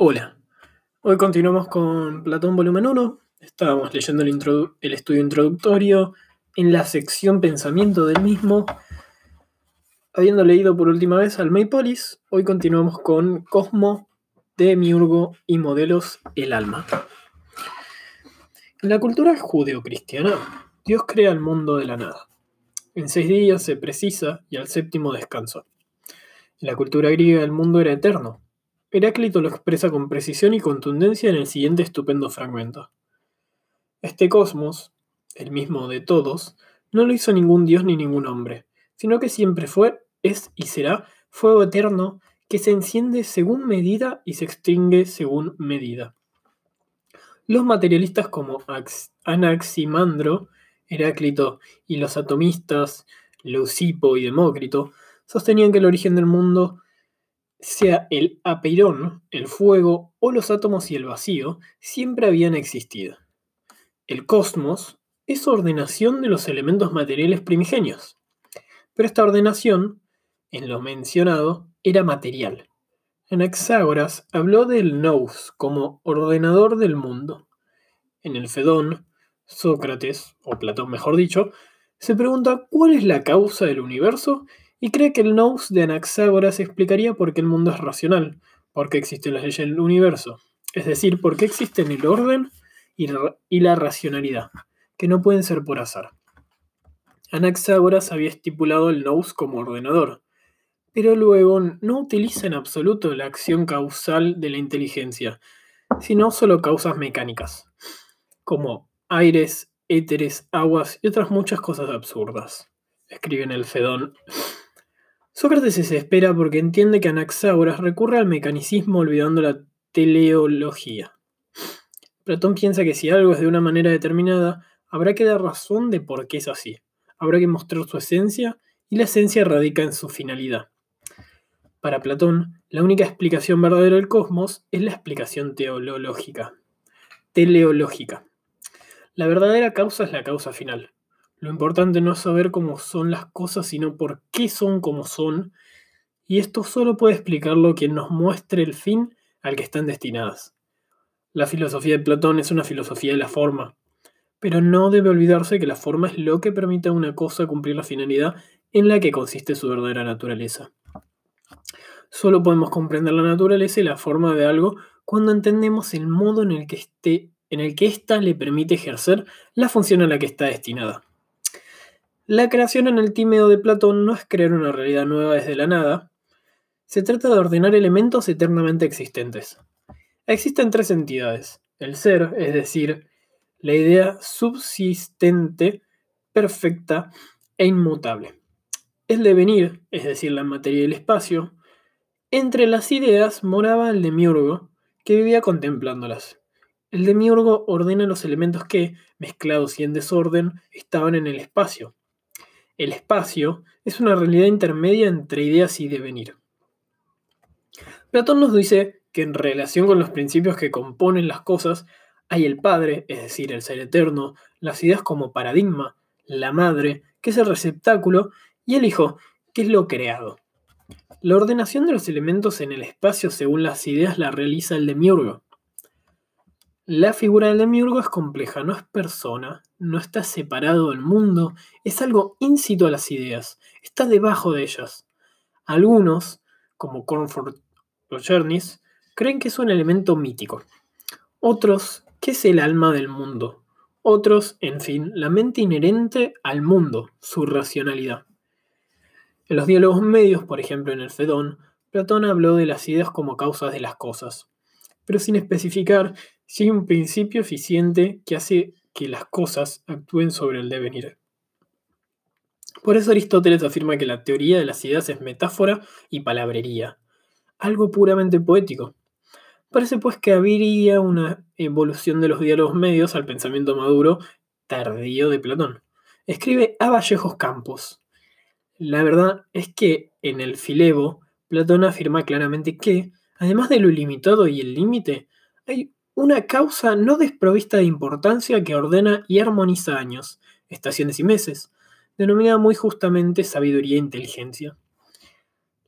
Hola, hoy continuamos con Platón volumen 1. Estábamos leyendo el, estudio introductorio en la sección pensamiento del mismo. Habiendo leído por última vez al Maypolis, hoy continuamos con Cosmo, Demiurgo y Modelos el Alma. En la cultura judeocristiana, Dios crea el mundo de la nada. En seis días se precisa y al séptimo descanso. En la cultura griega el mundo era eterno, Heráclito lo expresa con precisión y contundencia en el siguiente estupendo fragmento. Este cosmos, el mismo de todos, no lo hizo ningún dios ni ningún hombre, sino que siempre fue, es y será fuego eterno que se enciende según medida y se extingue según medida. Los materialistas como Anaximandro, Heráclito y los atomistas Leucipo y Demócrito sostenían que el origen del mundo sea el apeirón, el fuego o los átomos y el vacío, siempre habían existido. El cosmos es ordenación de los elementos materiales primigenios, pero esta ordenación, en lo mencionado, era material. Anaxágoras habló del nous como ordenador del mundo. En el Fedón, Sócrates, o Platón mejor dicho, se pregunta cuál es la causa del universo y cree que el nous de Anaxágoras explicaría por qué el mundo es racional, por qué existen las leyes del universo, es decir, por qué existen el orden y la racionalidad, que no pueden ser por azar. Anaxágoras había estipulado el nous como ordenador, pero luego no utiliza en absoluto la acción causal de la inteligencia, sino solo causas mecánicas, como aires, éteres, aguas y otras muchas cosas absurdas. Escribe en el Fedón Sócrates se desespera porque entiende que Anaxágoras recurre al mecanicismo olvidando la teleología. Platón piensa que si algo es de una manera determinada, habrá que dar razón de por qué es así. Habrá que mostrar su esencia y la esencia radica en su finalidad. Para Platón, la única explicación verdadera del cosmos es la explicación teológica, teleológica. La verdadera causa es la causa final. Lo importante no es saber cómo son las cosas, sino por qué son como son. Y esto solo puede explicarlo quien nos muestre el fin al que están destinadas. La filosofía de Platón es una filosofía de la forma, pero no debe olvidarse que la forma es lo que permite a una cosa cumplir la finalidad en la que consiste su verdadera naturaleza. Solo podemos comprender la naturaleza y la forma de algo cuando entendemos el modo en el que que ésta le permite ejercer la función a la que está destinada. La creación en el tímido de Platón no es crear una realidad nueva desde la nada, se trata de ordenar elementos eternamente existentes. Existen tres entidades, el ser, es decir, la idea subsistente, perfecta e inmutable. El devenir, es decir, la materia y el espacio. Entre las ideas moraba el demiurgo, que vivía contemplándolas. El demiurgo ordena los elementos que, mezclados y en desorden, estaban en el espacio. El espacio es una realidad intermedia entre ideas y devenir. Platón nos dice que en relación con los principios que componen las cosas, hay el Padre, es decir, el ser eterno, las ideas como paradigma, la Madre, que es el receptáculo, y el Hijo, que es lo creado. La ordenación de los elementos en el espacio según las ideas la realiza el demiurgo. La figura del demiurgo es compleja, no es persona, no está separado del mundo, es algo íncito a las ideas, está debajo de ellas. Algunos, como Comfort o Chernis, creen que es un elemento mítico. Otros, que es el alma del mundo. Otros, en fin, la mente inherente al mundo, su racionalidad. En los diálogos medios, por ejemplo en el Fedón, Platón habló de las ideas como causas de las cosas, pero sin especificar si hay un principio eficiente que hace que las cosas actúen sobre el devenir. Por eso Aristóteles afirma que la teoría de las ideas es metáfora y palabrería, algo puramente poético. Parece pues que habría una evolución de los diálogos medios al pensamiento maduro tardío de Platón. Escribe a Vallejos Campos. La verdad es que en el Filebo, Platón afirma claramente que, además de lo ilimitado y el límite, hay una causa no desprovista de importancia que ordena y armoniza años, estaciones y meses, denominada muy justamente sabiduría e inteligencia.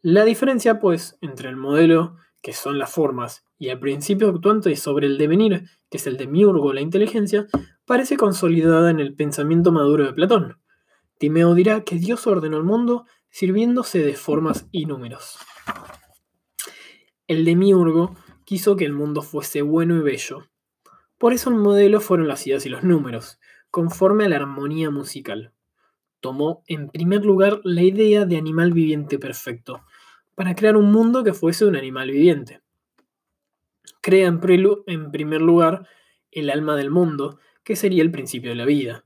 La diferencia, pues, entre el modelo que son las formas, y el principio actuante sobre el devenir, que es el demiurgo, la inteligencia, parece consolidada en el pensamiento maduro de Platón. Timeo dirá que Dios ordenó el mundo sirviéndose de formas y números. El demiurgo quiso que el mundo fuese bueno y bello. Por eso el modelo fueron las ideas y los números, conforme a la armonía musical. Tomó en primer lugar la idea de animal viviente perfecto, para crear un mundo que fuese un animal viviente. Crea en, primer lugar el alma del mundo, que sería el principio de la vida.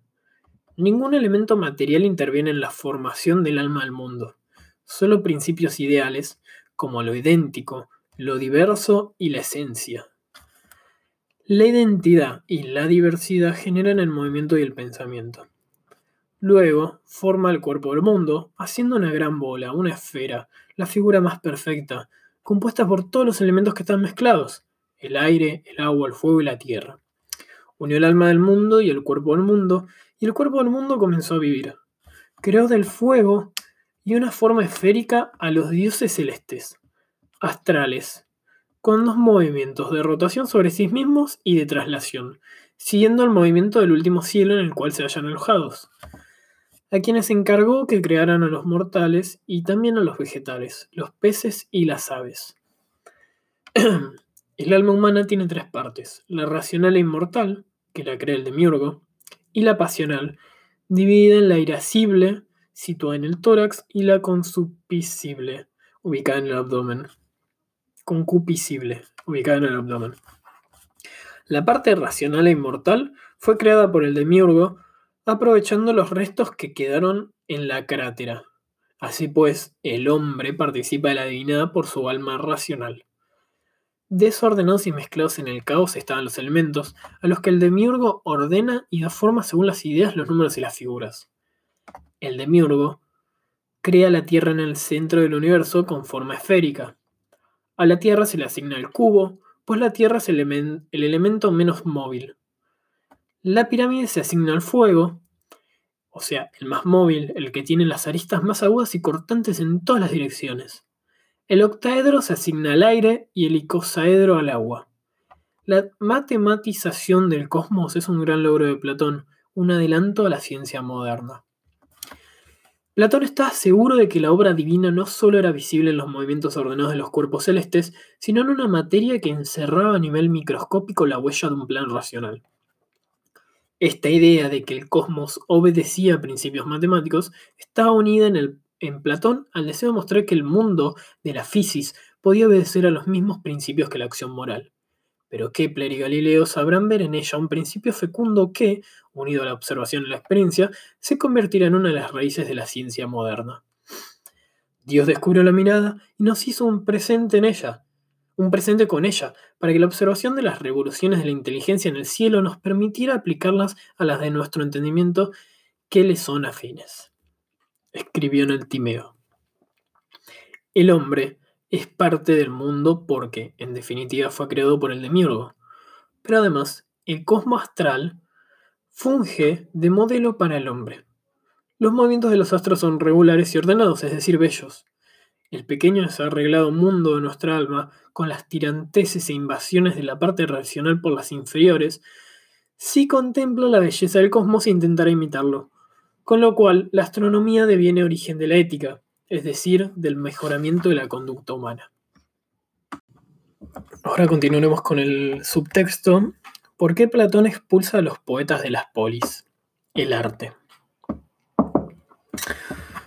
Ningún elemento material interviene en la formación del alma del mundo, solo principios ideales, como lo idéntico, lo diverso y la esencia. La identidad y la diversidad generan el movimiento y el pensamiento. Luego, forma el cuerpo del mundo, haciendo una gran bola, una esfera, la figura más perfecta, compuesta por todos los elementos que están mezclados, el aire, el agua, el fuego y la tierra. Unió el alma del mundo y el cuerpo del mundo, y el cuerpo del mundo comenzó a vivir. Creó del fuego y una forma esférica a los dioses celestes, astrales, con dos movimientos de rotación sobre sí mismos y de traslación, siguiendo el movimiento del último cielo en el cual se hallan alojados, a quienes encargó que crearan a los mortales y también a los vegetales, los peces y las aves. el alma humana tiene tres partes, la racional e inmortal, que la crea el demiurgo, y la pasional, dividida en la irascible, situada en el tórax, y la consupiscible, ubicada en el abdomen concupiscible, ubicada en el abdomen. La parte racional e inmortal fue creada por el demiurgo aprovechando los restos que quedaron en la crátera. Así pues, el hombre participa de la divinidad por su alma racional. Desordenados y mezclados en el caos estaban los elementos, a los que el demiurgo ordena y da forma según las ideas, los números y las figuras. El demiurgo crea la Tierra en el centro del universo con forma esférica. A la Tierra se le asigna el cubo, pues la Tierra es el, elemento menos móvil. La pirámide se asigna al fuego, o sea, el más móvil, el que tiene las aristas más agudas y cortantes en todas las direcciones. El octaedro se asigna al aire y el icosaedro al agua. La matematización del cosmos es un gran logro de Platón, un adelanto a la ciencia moderna. Platón está seguro de que la obra divina no solo era visible en los movimientos ordenados de los cuerpos celestes, sino en una materia que encerraba a nivel microscópico la huella de un plan racional. Esta idea de que el cosmos obedecía a principios matemáticos estaba unida en, en Platón al deseo de mostrar que el mundo de la física podía obedecer a los mismos principios que la acción moral pero Kepler y Galileo sabrán ver en ella un principio fecundo que, unido a la observación y la experiencia, se convertirá en una de las raíces de la ciencia moderna. Dios descubrió la mirada y nos hizo un presente en ella, un presente con ella, para que la observación de las revoluciones de la inteligencia en el cielo nos permitiera aplicarlas a las de nuestro entendimiento que le son afines. Escribió en el Timeo. El hombre, es parte del mundo porque, en definitiva, fue creado por el demiurgo. Pero además, el cosmos astral funge de modelo para el hombre. Los movimientos de los astros son regulares y ordenados, es decir, bellos. El pequeño desarreglado mundo de nuestra alma, con las tiranteses e invasiones de la parte racional por las inferiores, sí contempla la belleza del cosmos e intentará imitarlo. Con lo cual, la astronomía deviene origen de la ética, es decir, del mejoramiento de la conducta humana. Ahora continuaremos con el subtexto. ¿Por qué Platón expulsa a los poetas de las polis? El arte.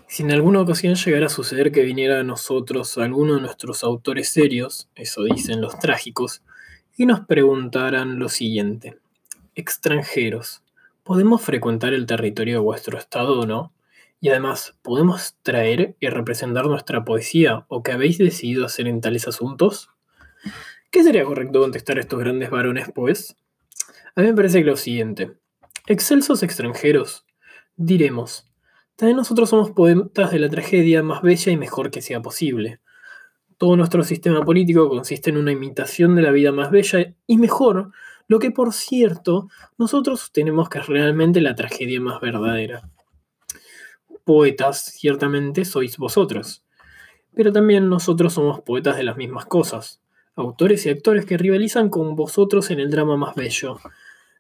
Si en alguna ocasión llegara a suceder que viniera a nosotros alguno de nuestros autores serios, eso dicen los trágicos, y nos preguntaran lo siguiente, extranjeros, ¿podemos frecuentar el territorio de vuestro estado o no? Y además, ¿podemos traer y representar nuestra poesía o qué habéis decidido hacer en tales asuntos? ¿Qué sería correcto contestar a estos grandes varones, pues? A mí me parece que lo siguiente. Excelsos extranjeros, diremos, también nosotros somos poetas de la tragedia más bella y mejor que sea posible. Todo nuestro sistema político consiste en una imitación de la vida más bella y mejor, lo que por cierto nosotros tenemos que es realmente la tragedia más verdadera poetas, ciertamente sois vosotros. Pero también nosotros somos poetas de las mismas cosas. autores y actores que rivalizan con vosotros en el drama más bello,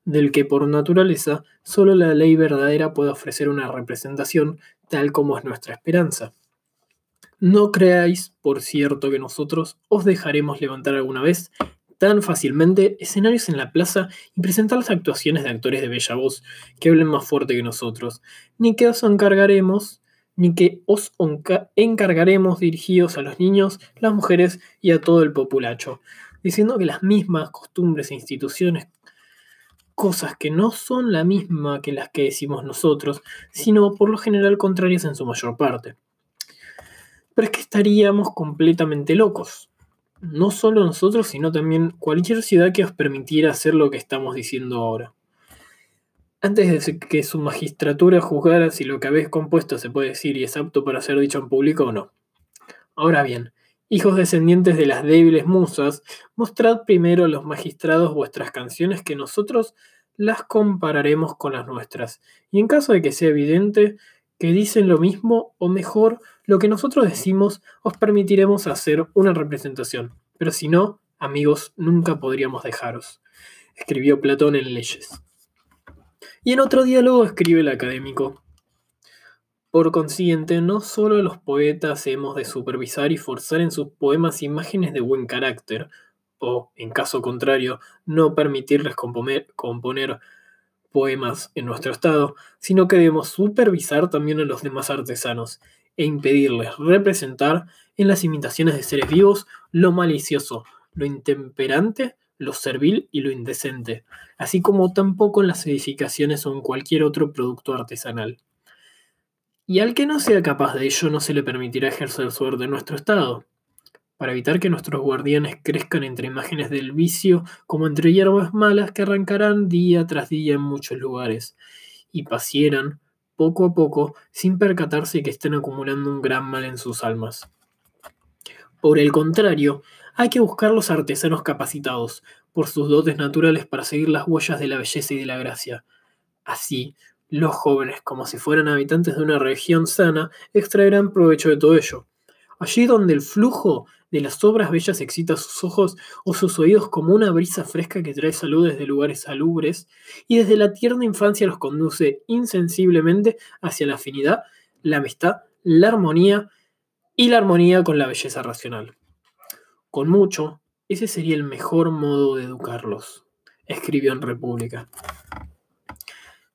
del que por naturaleza solo la ley verdadera puede ofrecer una representación tal como es nuestra esperanza. No creáis, por cierto, que nosotros os dejaremos levantar alguna vez tan fácilmente escenarios en la plaza y presentar las actuaciones de actores de bella voz que hablen más fuerte que nosotros, ni que os encargaremos, ni que os encargaremos dirigidos a los niños, las mujeres y a todo el populacho, diciendo que las mismas costumbres e instituciones, cosas que no son la misma que las que decimos nosotros, sino por lo general contrarias en su mayor parte. Pero es que estaríamos completamente locos no solo nosotros, sino también cualquier ciudad que os permitiera hacer lo que estamos diciendo ahora. Antes de que su magistratura juzgara si lo que habéis compuesto se puede decir y es apto para ser dicho en público o no. Ahora bien, hijos descendientes de las débiles musas, mostrad primero a los magistrados vuestras canciones que nosotros las compararemos con las nuestras, y en caso de que sea evidente que dicen lo mismo o mejor lo que nosotros decimos, os permitiremos hacer una representación, pero si no, amigos, nunca podríamos dejaros, escribió Platón en Leyes. Y en otro diálogo escribe el académico. Por consiguiente, no solo los poetas hemos de supervisar y forzar en sus poemas imágenes de buen carácter, o, en caso contrario, no permitirles componer, componer poemas en nuestro estado, sino que debemos supervisar también a los demás artesanos e impedirles representar en las imitaciones de seres vivos lo malicioso, lo intemperante, lo servil y lo indecente, así como tampoco en las edificaciones o en cualquier otro producto artesanal. Y al que no sea capaz de ello no se le permitirá ejercer su orden en nuestro estado para evitar que nuestros guardianes crezcan entre imágenes del vicio como entre hierbas malas que arrancarán día tras día en muchos lugares, y pasieran poco a poco sin percatarse que estén acumulando un gran mal en sus almas. Por el contrario, hay que buscar los artesanos capacitados por sus dotes naturales para seguir las huellas de la belleza y de la gracia. Así, los jóvenes, como si fueran habitantes de una región sana, extraerán provecho de todo ello. Allí donde el flujo de las obras bellas excita sus ojos o sus oídos como una brisa fresca que trae salud desde lugares salubres y desde la tierna infancia los conduce insensiblemente hacia la afinidad, la amistad, la armonía y la armonía con la belleza racional. Con mucho, ese sería el mejor modo de educarlos, escribió en República.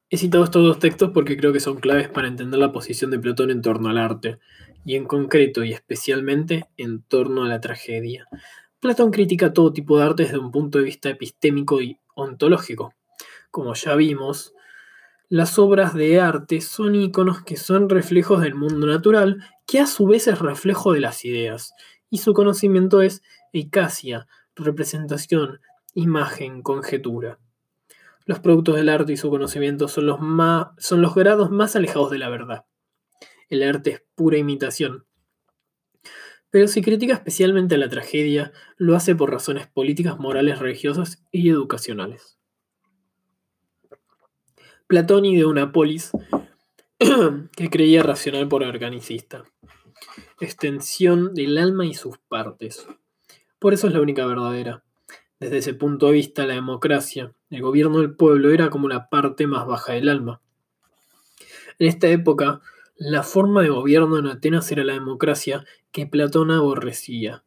He citado estos dos textos porque creo que son claves para entender la posición de Platón en torno al arte, y en concreto y especialmente en torno a la tragedia. Platón critica todo tipo de arte desde un punto de vista epistémico y ontológico. Como ya vimos, las obras de arte son iconos que son reflejos del mundo natural, que a su vez es reflejo de las ideas, y su conocimiento es ecasia, representación, imagen, conjetura. Los productos del arte y su conocimiento son los, son los grados más alejados de la verdad el arte es pura imitación. Pero si critica especialmente la tragedia, lo hace por razones políticas, morales, religiosas y educacionales. Platón de una polis que creía racional por organicista. Extensión del alma y sus partes. Por eso es la única verdadera. Desde ese punto de vista, la democracia, el gobierno del pueblo, era como la parte más baja del alma. En esta época, la forma de gobierno en Atenas era la democracia que Platón aborrecía.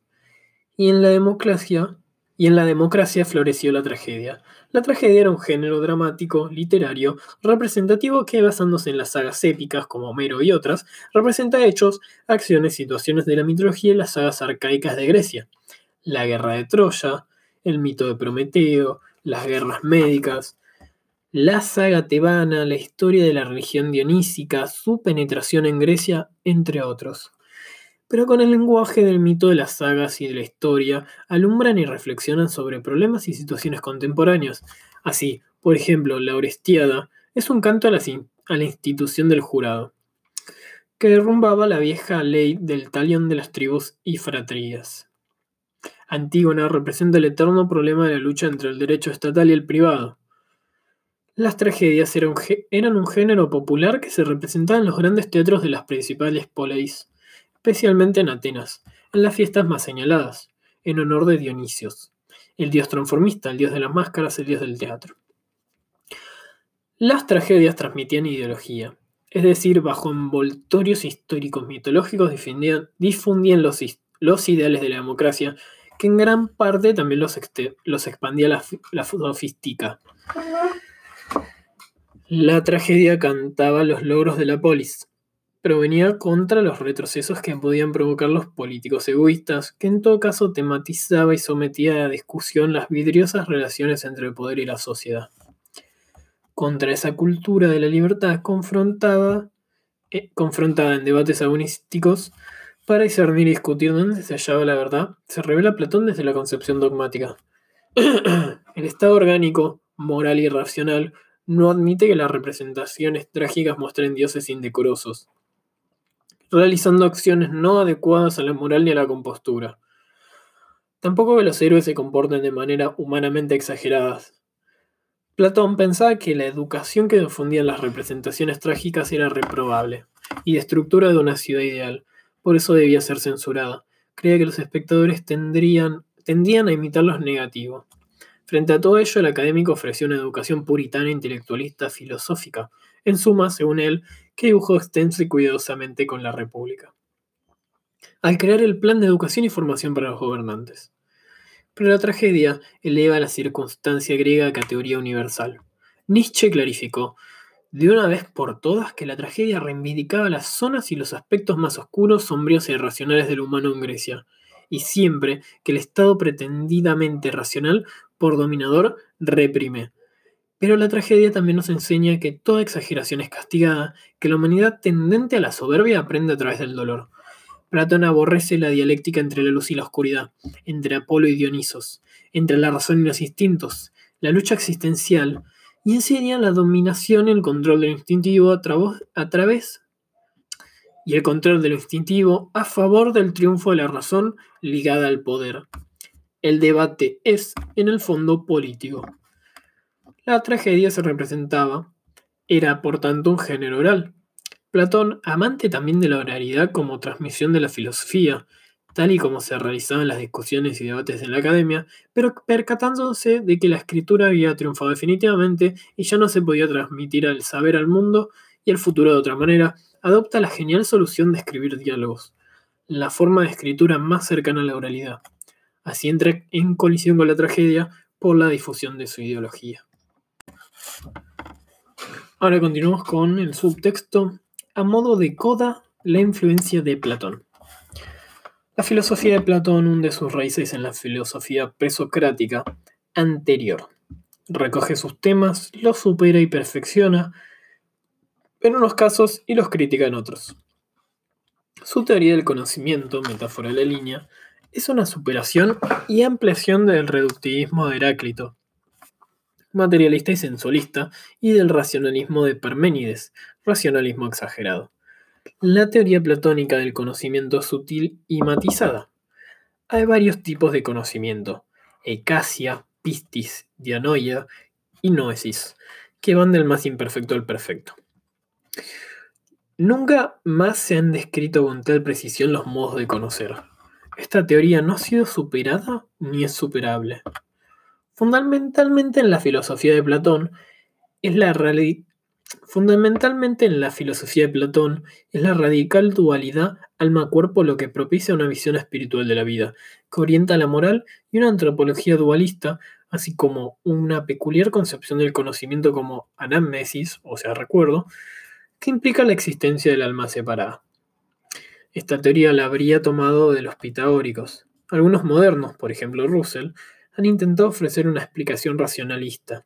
Y en la democracia, y en la democracia floreció la tragedia. La tragedia era un género dramático, literario, representativo que, basándose en las sagas épicas como Homero y otras, representa hechos, acciones, situaciones de la mitología y las sagas arcaicas de Grecia. La guerra de Troya, el mito de Prometeo, las guerras médicas, la saga tebana, la historia de la religión dionísica, su penetración en Grecia, entre otros. Pero con el lenguaje del mito de las sagas y de la historia, alumbran y reflexionan sobre problemas y situaciones contemporáneos. Así, por ejemplo, la Orestiada es un canto a la, a la institución del jurado, que derrumbaba la vieja ley del talión de las tribus y fratrías. Antígona representa el eterno problema de la lucha entre el derecho estatal y el privado. Las tragedias eran un género popular que se representaba en los grandes teatros de las principales poleis, especialmente en Atenas, en las fiestas más señaladas. en honor de Dionisios, el dios transformista, el dios de las máscaras, el dios del teatro. Las tragedias transmitían ideología, es decir, bajo envoltorios históricos mitológicos difundían, los, ideales de la democracia, que en gran parte también los, los expandía la, la. La tragedia cantaba los logros de la polis, pero venía contra los retrocesos que podían provocar los políticos egoístas, que en todo caso tematizaba y sometía a discusión las vidriosas relaciones entre el poder y la sociedad contra esa cultura de la libertad confrontaba, eh, confrontada en debates agonísticos para discernir y discutir dónde se hallaba la verdad, se revela Platón desde la concepción dogmática. el estado orgánico, moral y racional no admite que las representaciones trágicas muestren dioses indecorosos, realizando acciones no adecuadas a la moral ni a la compostura. Tampoco que los héroes se comporten de manera humanamente exageradas, Platón pensaba que la educación que difundían las representaciones trágicas era reprobable y de estructura de una ciudad ideal, por eso debía ser censurada. Creía que los espectadores tendrían, tendían a imitar los negativos. Frente a todo ello, el académico ofreció una educación puritana, intelectualista, filosófica, en suma, según él, que dibujó extenso y cuidadosamente con la República. Al crear el plan de educación y formación para los gobernantes. Pero la tragedia eleva la circunstancia griega a categoría universal. Nietzsche clarificó, de una vez por todas, que la tragedia reivindicaba las zonas y los aspectos más oscuros, sombríos e irracionales del humano en Grecia, y siempre que el Estado pretendidamente racional, por dominador, reprime. Pero la tragedia también nos enseña que toda exageración es castigada, que la humanidad tendente a la soberbia aprende a través del dolor. Platón aborrece la dialéctica entre la luz y la oscuridad, entre Apolo y Dionisos, entre la razón y los instintos, la lucha existencial, y enseña la dominación y el control del instintivo a, través y el control de lo instintivo a favor del triunfo de la razón ligada al poder. El debate es, en el fondo, político. La tragedia se representaba, era por tanto un género oral, Platón, amante también de la oralidad como transmisión de la filosofía, tal y como se realizaban las discusiones y debates en la academia, pero percatándose de que la escritura había triunfado definitivamente y ya no se podía transmitir el saber al mundo y al futuro de otra manera, adopta la genial solución de escribir diálogos, la forma de escritura más cercana a la oralidad. Así entra en colisión con la tragedia por la difusión de su ideología. Ahora continuamos con el subtexto a modo de coda la influencia de Platón. La filosofía de Platón hunde sus raíces en la filosofía presocrática anterior. Recoge sus temas, los supera y perfecciona en unos casos y los critica en otros. Su teoría del conocimiento, metáfora de la línea, es una superación y ampliación del reductivismo de Heráclito, materialista y sensualista, y del racionalismo de Parménides, racionalismo exagerado. La teoría platónica del conocimiento sutil y matizada. Hay varios tipos de conocimiento, ecasia, pistis, dianoia y noesis, que van del más imperfecto al perfecto. Nunca más se han descrito con tal precisión los modos de conocer. Esta teoría no ha sido superada ni es superable. Fundamentalmente en la filosofía de Platón es la Fundamentalmente en la filosofía de Platón es la radical dualidad alma-cuerpo lo que propicia una visión espiritual de la vida, que orienta la moral y una antropología dualista, así como una peculiar concepción del conocimiento como anamnesis, o sea, recuerdo, que implica la existencia del alma separada. Esta teoría la habría tomado de los pitagóricos. Algunos modernos, por ejemplo Russell, han intentado ofrecer una explicación racionalista.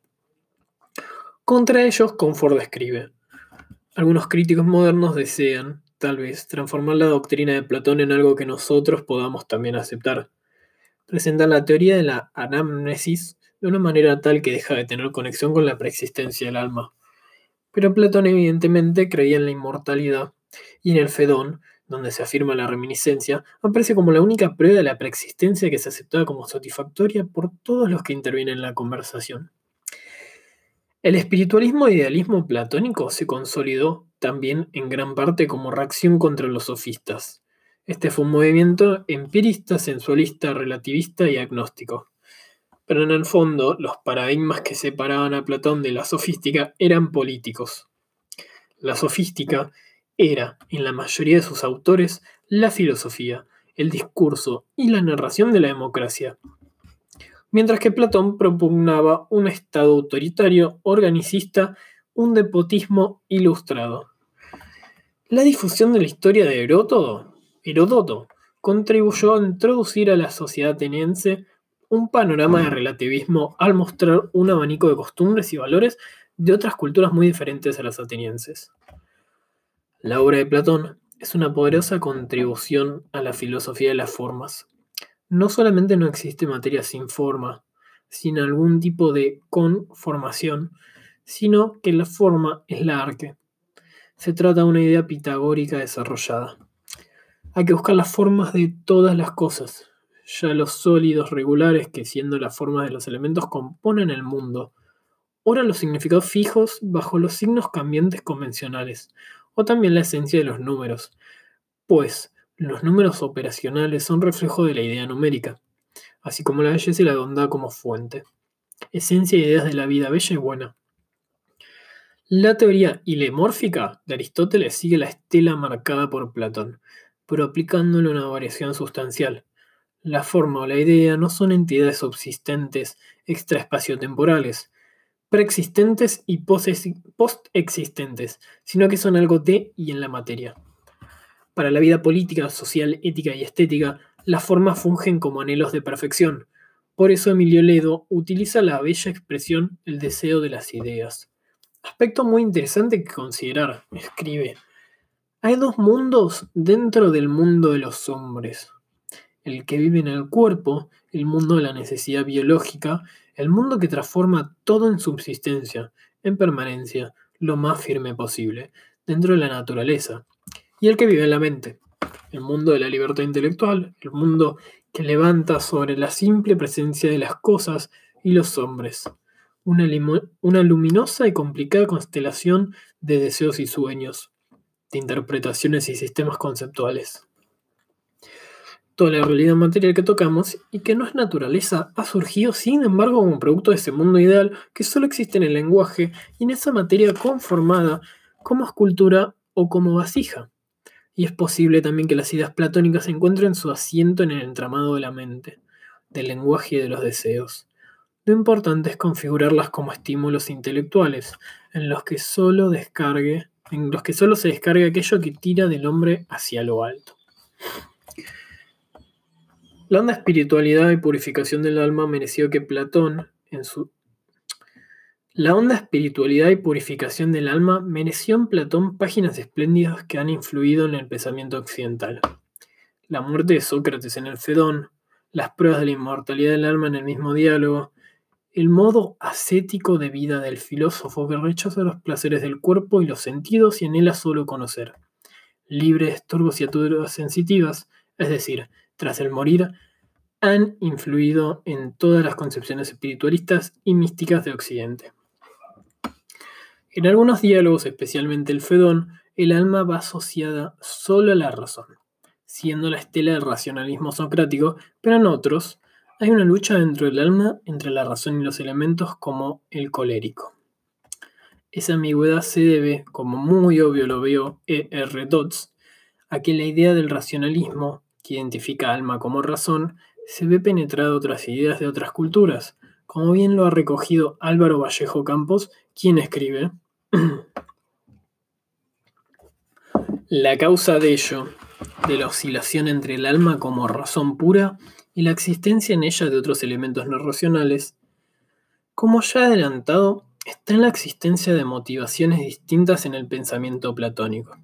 Contra ellos, Comfort escribe. Algunos críticos modernos desean, tal vez, transformar la doctrina de Platón en algo que nosotros podamos también aceptar. Presentan la teoría de la anamnesis de una manera tal que deja de tener conexión con la preexistencia del alma. Pero Platón evidentemente creía en la inmortalidad y en el Fedón, donde se afirma la reminiscencia, aparece como la única prueba de la preexistencia que se aceptaba como satisfactoria por todos los que intervienen en la conversación. El espiritualismo e idealismo platónico se consolidó también en gran parte como reacción contra los sofistas, Este fue un movimiento empirista, sensualista, relativista y agnóstico. Pero en el fondo, los paradigmas que separaban a Platón de la sofística eran políticos. La sofística era, en la mayoría de sus autores, la filosofía, el discurso y la narración de la democracia, mientras que Platón propugnaba un Estado autoritario, organicista, un depotismo ilustrado. La difusión de la historia de Heródoto, Heródoto contribuyó a introducir a la sociedad ateniense un panorama de relativismo al mostrar un abanico de costumbres y valores de otras culturas muy diferentes a las atenienses. La obra de Platón es una poderosa contribución a la filosofía de las formas, no solamente no existe materia sin forma, sin algún tipo de conformación, sino que la forma es la arque. Se trata de una idea pitagórica desarrollada. Hay que buscar las formas de todas las cosas, ya los sólidos regulares que siendo las formas de los elementos componen el mundo, ora los significados fijos bajo los signos cambiantes convencionales, o también la esencia de los números, pues los números operacionales son reflejo de la idea numérica, así como la belleza y la bondad como fuente. Esencia y ideas de la vida bella y buena. La teoría ilemórfica de Aristóteles sigue la estela marcada por Platón, pero aplicándole una variación sustancial. La forma o la idea no son entidades subsistentes extraespaciotemporales, preexistentes y postexistentes, sino que son algo de y en la materia. Para la vida política, social, ética y estética, las formas fungen como anhelos de perfección. Por eso Emilio Ledo utiliza la bella expresión el deseo de las ideas. Aspecto muy interesante que considerar, escribe. Hay dos mundos dentro del mundo de los hombres. El que vive en el cuerpo, el mundo de la necesidad biológica, el mundo que transforma todo en subsistencia, en permanencia, lo más firme posible, dentro de la naturaleza, y el que vive en la mente, el mundo de la libertad intelectual, el mundo que levanta sobre la simple presencia de las cosas y los hombres, una, luminosa y complicada constelación de deseos y sueños, de interpretaciones y sistemas conceptuales. Toda la realidad material que tocamos y que no es naturaleza ha surgido, sin embargo, como producto de ese mundo ideal que solo existe en el lenguaje y en esa materia conformada como escultura o como vasija y es posible también que las ideas platónicas encuentren su asiento en el entramado de la mente, del lenguaje y de los deseos. Lo importante es configurarlas como estímulos intelectuales, en los que solo descargue, en los que solo se descarga aquello que tira del hombre hacia lo alto. La onda espiritualidad y purificación del alma mereció que Platón, en su la honda espiritualidad y purificación del alma mereció en Platón páginas espléndidas que han influido en el pensamiento occidental. La muerte de Sócrates en el Fedón, las pruebas de la inmortalidad del alma en el mismo diálogo, el modo ascético de vida del filósofo que rechaza los placeres del cuerpo y los sentidos y anhela solo conocer, libre de estorbos y ataduras sensitivas, es decir, tras el morir, han influido en todas las concepciones espiritualistas y místicas de Occidente. En algunos diálogos, especialmente el Fedón, el alma va asociada solo a la razón, siendo la estela del racionalismo socrático, pero en otros hay una lucha dentro del alma entre la razón y los elementos como el colérico. Esa ambigüedad se debe, como muy obvio lo veo E. R. Dodds, a que la idea del racionalismo, identifica alma como razón, se ve penetrada otras ideas de otras culturas, como bien lo ha recogido Álvaro Vallejo Campos, quien escribe, La causa de ello, de la oscilación entre el alma como razón pura y la existencia en ella de otros elementos no racionales, como ya adelantado, está en la existencia de motivaciones distintas en el pensamiento platónico.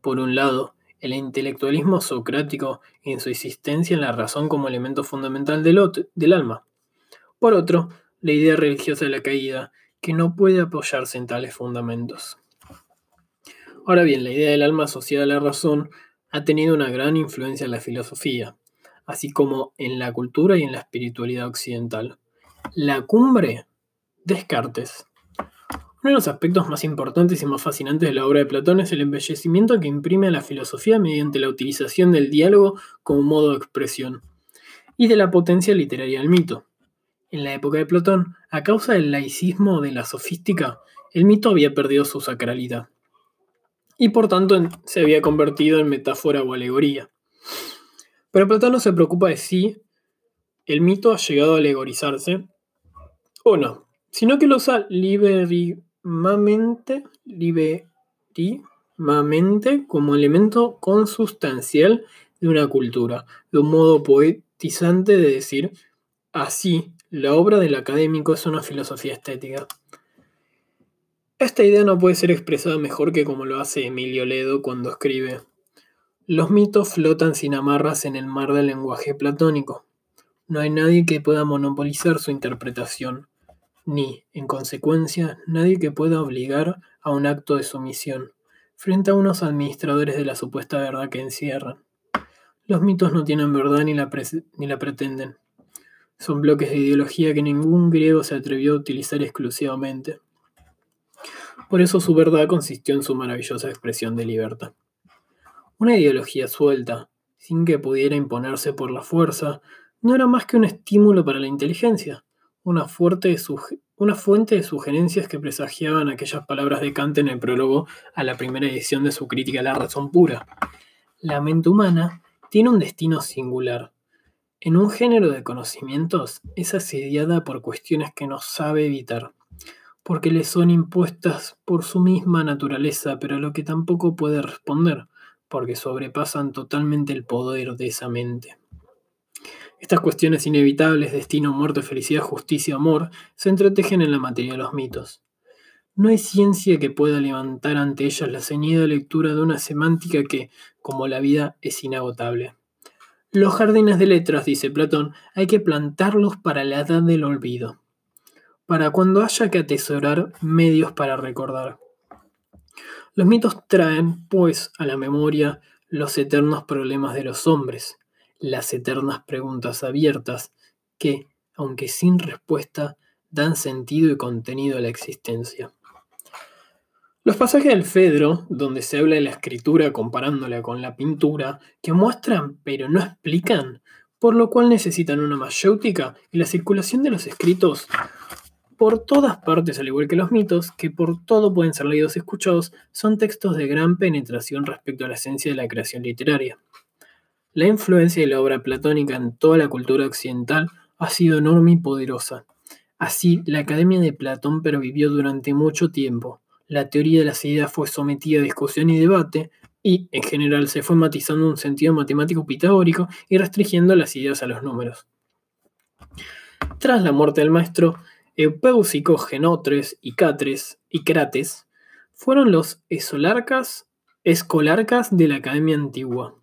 Por un lado, el intelectualismo socrático en su existencia en la razón como elemento fundamental del, del alma. Por otro, la idea religiosa de la caída, que no puede apoyarse en tales fundamentos. Ahora bien, la idea del alma asociada a la razón ha tenido una gran influencia en la filosofía, así como en la cultura y en la espiritualidad occidental. La cumbre, Descartes. Uno de los aspectos más importantes y más fascinantes de la obra de Platón es el embellecimiento que imprime a la filosofía mediante la utilización del diálogo como modo de expresión y de la potencia literaria del mito. En la época de Platón, a causa del laicismo de la sofística, el mito había perdido su sacralidad y por tanto se había convertido en metáfora o alegoría. Pero Platón no se preocupa de si el mito ha llegado a alegorizarse o no, sino que lo liberimamente, como elemento consustancial de una cultura, de un modo poetizante de decir, así, la obra del académico es una filosofía estética. Esta idea no puede ser expresada mejor que como lo hace Emilio Ledo cuando escribe, los mitos flotan sin amarras en el mar del lenguaje platónico. No hay nadie que pueda monopolizar su interpretación, ni, en consecuencia, nadie que pueda obligar a un acto de sumisión, frente a unos administradores de la supuesta verdad que encierran. Los mitos no tienen verdad ni la, pretenden. Son bloques de ideología que ningún griego se atrevió a utilizar exclusivamente. Por eso su verdad consistió en su maravillosa expresión de libertad. Una ideología suelta, sin que pudiera imponerse por la fuerza, no era más que un estímulo para la inteligencia, una, fuente de sugerencias que presagiaban aquellas palabras de Kant en el prólogo a la primera edición de su crítica a la razón pura. La mente humana tiene un destino singular. En un género de conocimientos es asediada por cuestiones que no sabe evitar porque le son impuestas por su misma naturaleza, pero a lo que tampoco puede responder, porque sobrepasan totalmente el poder de esa mente. Estas cuestiones inevitables, destino, muerte, felicidad, justicia, amor, se entretejen en la materia de los mitos. No hay ciencia que pueda levantar ante ellas la ceñida lectura de una semántica que, como la vida, es inagotable. Los jardines de letras, dice Platón, hay que plantarlos para la edad del olvido para cuando haya que atesorar medios para recordar. Los mitos traen, pues, a la memoria los eternos problemas de los hombres, las eternas preguntas abiertas que, aunque sin respuesta, dan sentido y contenido a la existencia. Los pasajes del Fedro, donde se habla de la escritura comparándola con la pintura, que muestran pero no explican, por lo cual necesitan una mayéutica y la circulación de los escritos por todas partes, al igual que los mitos, que por todo pueden ser leídos y escuchados, son textos de gran penetración respecto a la esencia de la creación literaria. La influencia de la obra platónica en toda la cultura occidental ha sido enorme y poderosa. Así, la Academia de Platón pervivió durante mucho tiempo. La teoría de las ideas fue sometida a discusión y debate, y, en general, se fue matizando un sentido matemático pitagórico y restringiendo las ideas a los números. Tras la muerte del maestro, Eupéusico, Genotres y Catres y Crates fueron los esolarcas, escolarcas de la Academia Antigua.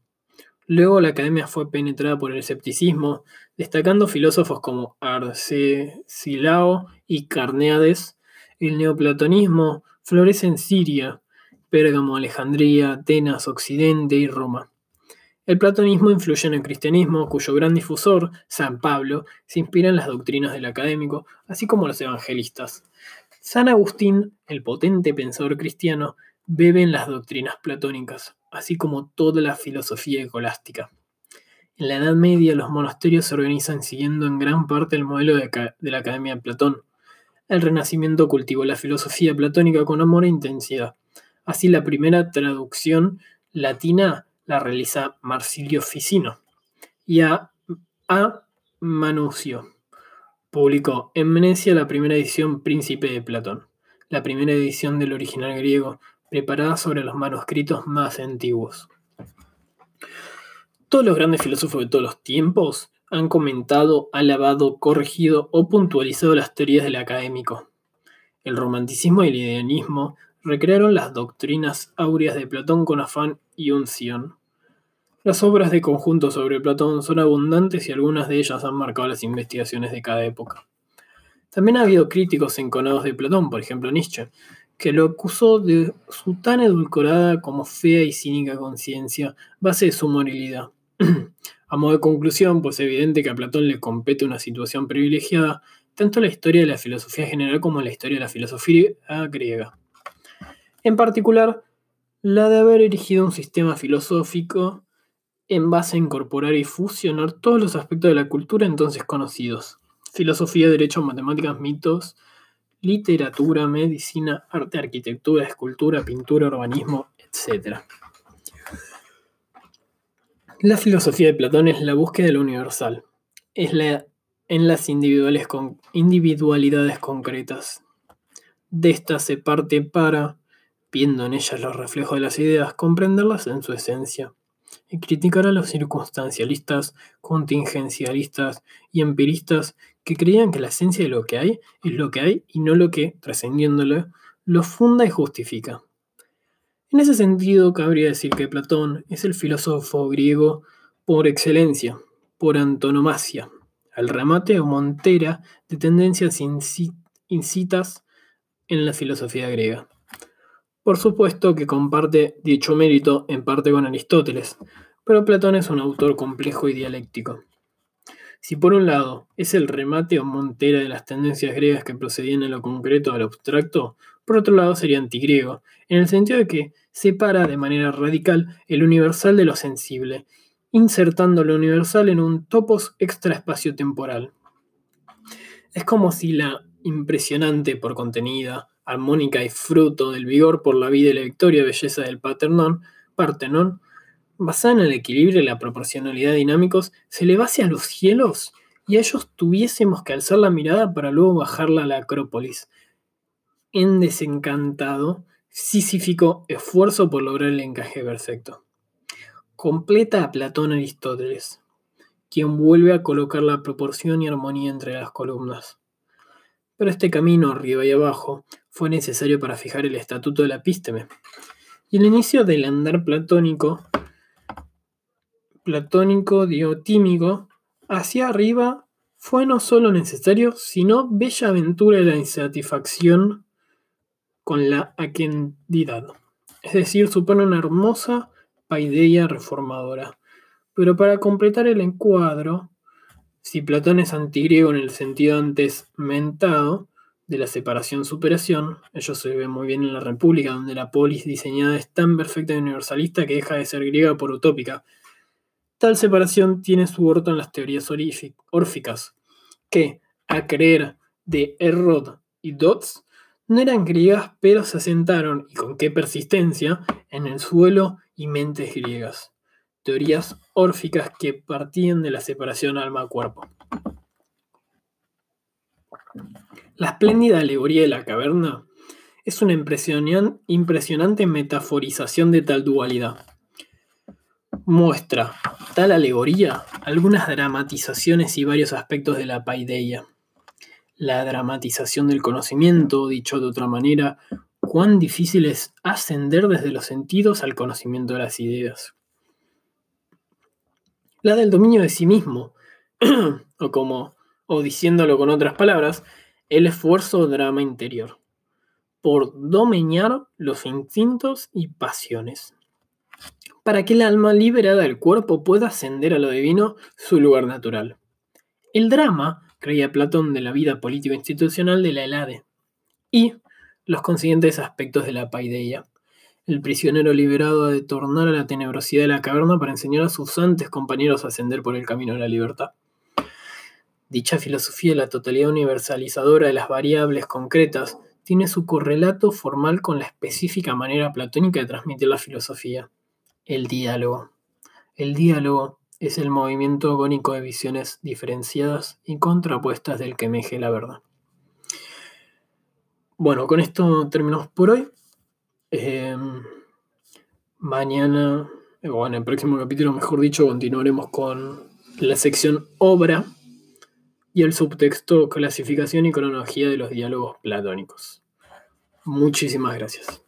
Luego la academia fue penetrada por el escepticismo, destacando filósofos como Arcesilao y Carneades. El neoplatonismo florece en Siria, Pérgamo, Alejandría, Atenas, Occidente y Roma. El platonismo influye en el cristianismo, cuyo gran difusor, San Pablo, se inspira en las doctrinas del académico, así como los evangelistas. San Agustín, el potente pensador cristiano, bebe en las doctrinas platónicas, así como toda la filosofía escolástica. En la Edad Media los monasterios se organizan siguiendo en gran parte el modelo de, la Academia de Platón. El Renacimiento cultivó la filosofía platónica con amor e intensidad. Así la primera traducción latina la realiza Marsilio Ficino. Y a, a Manucio publicó en Venecia la primera edición Príncipe de Platón, la primera edición del original griego, preparada sobre los manuscritos más antiguos. Todos los grandes filósofos de todos los tiempos han comentado, alabado, corregido o puntualizado las teorías del académico. El romanticismo y el idealismo recrearon las doctrinas áureas de Platón con afán y unción. Las obras de conjunto sobre Platón son abundantes y algunas de ellas han marcado las investigaciones de cada época. También ha habido críticos enconados de Platón, por ejemplo Nietzsche, que lo acusó de su tan edulcorada como fea y cínica conciencia, base de su moralidad. a modo de conclusión, pues es evidente que a Platón le compete una situación privilegiada, tanto la historia de la filosofía general como la historia de la filosofía griega. En particular, la de haber erigido un sistema filosófico en base a incorporar y fusionar todos los aspectos de la cultura entonces conocidos. Filosofía, derecho, matemáticas, mitos, literatura, medicina, arte, arquitectura, escultura, pintura, urbanismo, etc. La filosofía de Platón es la búsqueda de lo universal, es la en las individualidades concretas. De estas se parte para, viendo en ellas los reflejos de las ideas, comprenderlas en su esencia y criticar a los circunstancialistas, contingencialistas y empiristas que creían que la esencia de lo que hay es lo que hay y no lo que, trascendiéndolo, lo funda y justifica. En ese sentido, cabría decir que Platón es el filósofo griego por excelencia, por antonomasia, al remate o montera de tendencias incitas en la filosofía griega. Por supuesto que comparte dicho mérito en parte con Aristóteles, pero Platón es un autor complejo y dialéctico. Si por un lado es el remate o montera de las tendencias griegas que procedían en lo concreto al abstracto, por otro lado sería antigriego, en el sentido de que separa de manera radical el universal de lo sensible, insertando lo universal en un topos extraespacio-temporal. Es como si la impresionante por contenida, armónica y fruto del vigor por la vida y la victoria belleza del Partenón, Partenón, basada en el equilibrio y la proporcionalidad dinámicos, se elevase a los cielos y a ellos tuviésemos que alzar la mirada para luego bajarla a la Acrópolis. En desencantado, sísifico esfuerzo por lograr el encaje perfecto. Completa a Platón Aristóteles, quien vuelve a colocar la proporción y armonía entre las columnas. Pero este camino arriba y abajo fue necesario para fijar el estatuto de la epísteme. Y el inicio del andar platónico, platónico diotímico, hacia arriba fue no solo necesario, sino bella aventura de la insatisfacción con la aquendidad. Es decir, supone una hermosa paideia reformadora. Pero para completar el encuadro, si Platón es antigriego en el sentido antes mentado de la separación-superación, ello se ve muy bien en la República, donde la polis diseñada es tan perfecta y universalista que deja de ser griega por utópica. Tal separación tiene su orto en las teorías órficas, que, a creer de Errod y Dodds, no eran griegas, pero se asentaron, y con qué persistencia, en el suelo y mentes griegas teorías órficas que partían de la separación alma-cuerpo. La espléndida alegoría de la caverna es una impresionante metaforización de tal dualidad. Muestra tal alegoría algunas dramatizaciones y varios aspectos de la paideia. La dramatización del conocimiento, dicho de otra manera, cuán difícil es ascender desde los sentidos al conocimiento de las ideas la del dominio de sí mismo, o como, o diciéndolo con otras palabras, el esfuerzo o drama interior, por domeñar los instintos y pasiones, para que el alma liberada del cuerpo pueda ascender a lo divino su lugar natural. El drama, creía Platón, de la vida político-institucional de la Helade, y los consiguientes aspectos de la paideia, el prisionero liberado ha de tornar a la tenebrosidad de la caverna para enseñar a sus antes compañeros a ascender por el camino de la libertad. Dicha filosofía, la totalidad universalizadora de las variables concretas, tiene su correlato formal con la específica manera platónica de transmitir la filosofía, el diálogo. El diálogo es el movimiento agónico de visiones diferenciadas y contrapuestas del que meje la verdad. Bueno, con esto terminamos por hoy. Em, mañana, o en el próximo capítulo, mejor dicho, continuaremos con la sección obra y el subtexto clasificación y cronología de los diálogos platónicos. Muchísimas gracias.